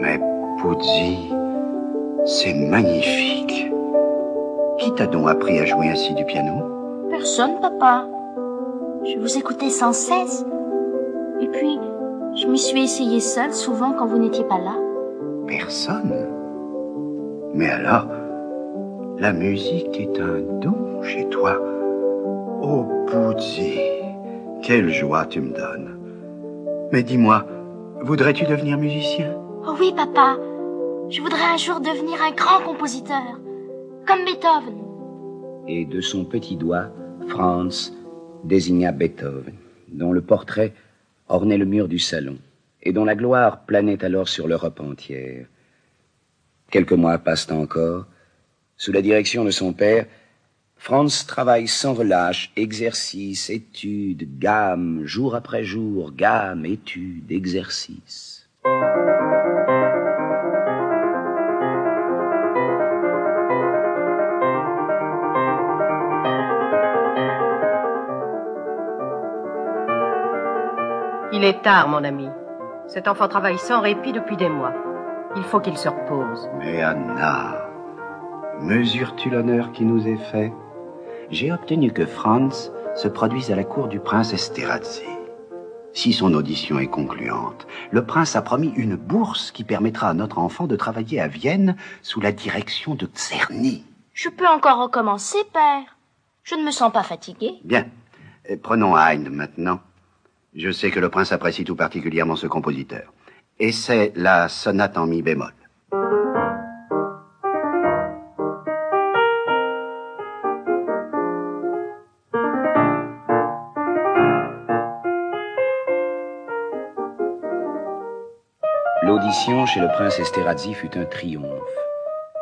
Mais Puzzi, c'est magnifique. Qui t'a donc appris à jouer ainsi du piano? Personne, papa. Je vous écoutais sans cesse. Et puis, je m'y suis essayé seule souvent quand vous n'étiez pas là. Personne? Mais alors, la musique est un don chez toi. Oh, Puzzi, quelle joie tu me donnes. Mais dis-moi, voudrais-tu devenir musicien? Oh oui, papa. Je voudrais un jour devenir un grand compositeur, comme Beethoven. Et de son petit doigt, Franz désigna Beethoven, dont le portrait ornait le mur du salon, et dont la gloire planait alors sur l'Europe entière. Quelques mois passent encore. Sous la direction de son père, Franz travaille sans relâche, exercice, étude, gamme, jour après jour, gamme, étude, exercice. Il est tard, mon ami. Cet enfant travaille sans répit depuis des mois. Il faut qu'il se repose. Mais Anna, mesures-tu l'honneur qui nous est fait? J'ai obtenu que Franz se produise à la cour du prince Esterhazy. Si son audition est concluante, le prince a promis une bourse qui permettra à notre enfant de travailler à Vienne sous la direction de Czerny. Je peux encore recommencer, père. Je ne me sens pas fatigué. Bien. Prenons Haydn maintenant. Je sais que le prince apprécie tout particulièrement ce compositeur. Et c'est la sonate en mi bémol. L'audition chez le prince Esterhazy fut un triomphe.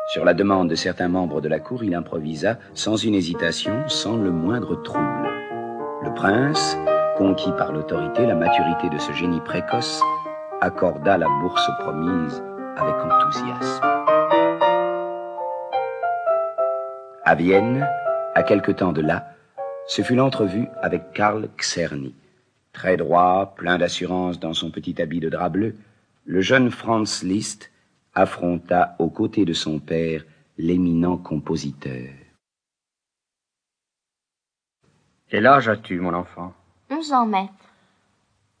Sur la demande de certains membres de la cour, il improvisa sans une hésitation, sans le moindre trouble. Le prince, conquis par l'autorité, la maturité de ce génie précoce, accorda la bourse promise avec enthousiasme. À Vienne, à quelque temps de là, ce fut l'entrevue avec Karl Czerny. Très droit, plein d'assurance dans son petit habit de drap bleu, le jeune Franz Liszt affronta aux côtés de son père l'éminent compositeur. Quel âge as-tu, mon enfant? Onze ans, maître.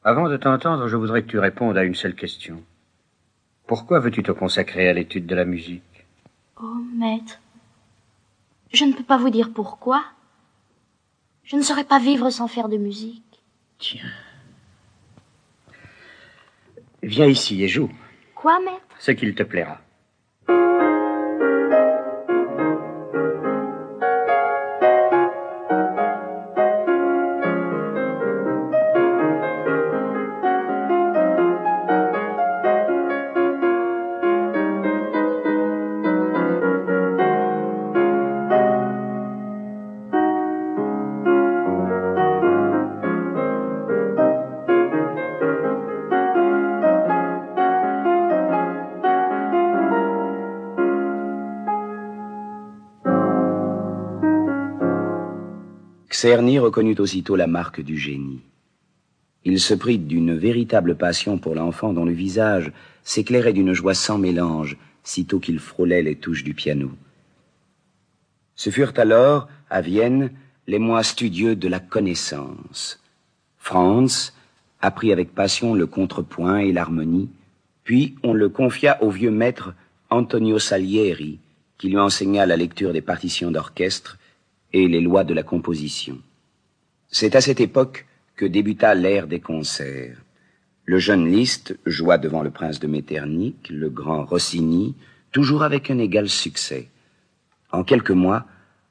Avant de t'entendre, je voudrais que tu répondes à une seule question. Pourquoi veux-tu te consacrer à l'étude de la musique? Oh, maître. Je ne peux pas vous dire pourquoi. Je ne saurais pas vivre sans faire de musique. Tiens. Viens ici et joue. Quoi, maître? Ce qu'il te plaira. Czerny reconnut aussitôt la marque du génie. Il se prit d'une véritable passion pour l'enfant dont le visage s'éclairait d'une joie sans mélange, sitôt qu'il frôlait les touches du piano. Ce furent alors, à Vienne, les mois studieux de la connaissance. Franz apprit avec passion le contrepoint et l'harmonie, puis on le confia au vieux maître Antonio Salieri, qui lui enseigna la lecture des partitions d'orchestre et les lois de la composition. C'est à cette époque que débuta l'ère des concerts. Le jeune Liszt joua devant le prince de Metternich, le grand Rossini, toujours avec un égal succès. En quelques mois,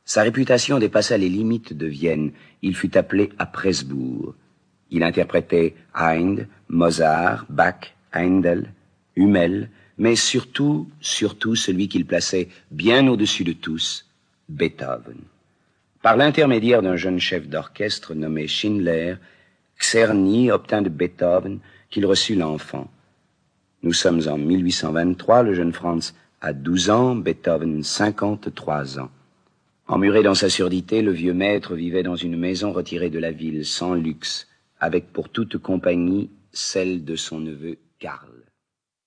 sa réputation dépassa les limites de Vienne. Il fut appelé à Presbourg. Il interprétait Haydn, Mozart, Bach, Handel, Hummel, mais surtout, surtout celui qu'il plaçait bien au-dessus de tous, Beethoven. Par l'intermédiaire d'un jeune chef d'orchestre nommé Schindler, Czerny obtint de Beethoven qu'il reçut l'enfant. Nous sommes en 1823, le jeune Franz a 12 ans, Beethoven 53 ans. Emmuré dans sa surdité, le vieux maître vivait dans une maison retirée de la ville, sans luxe, avec pour toute compagnie celle de son neveu Karl.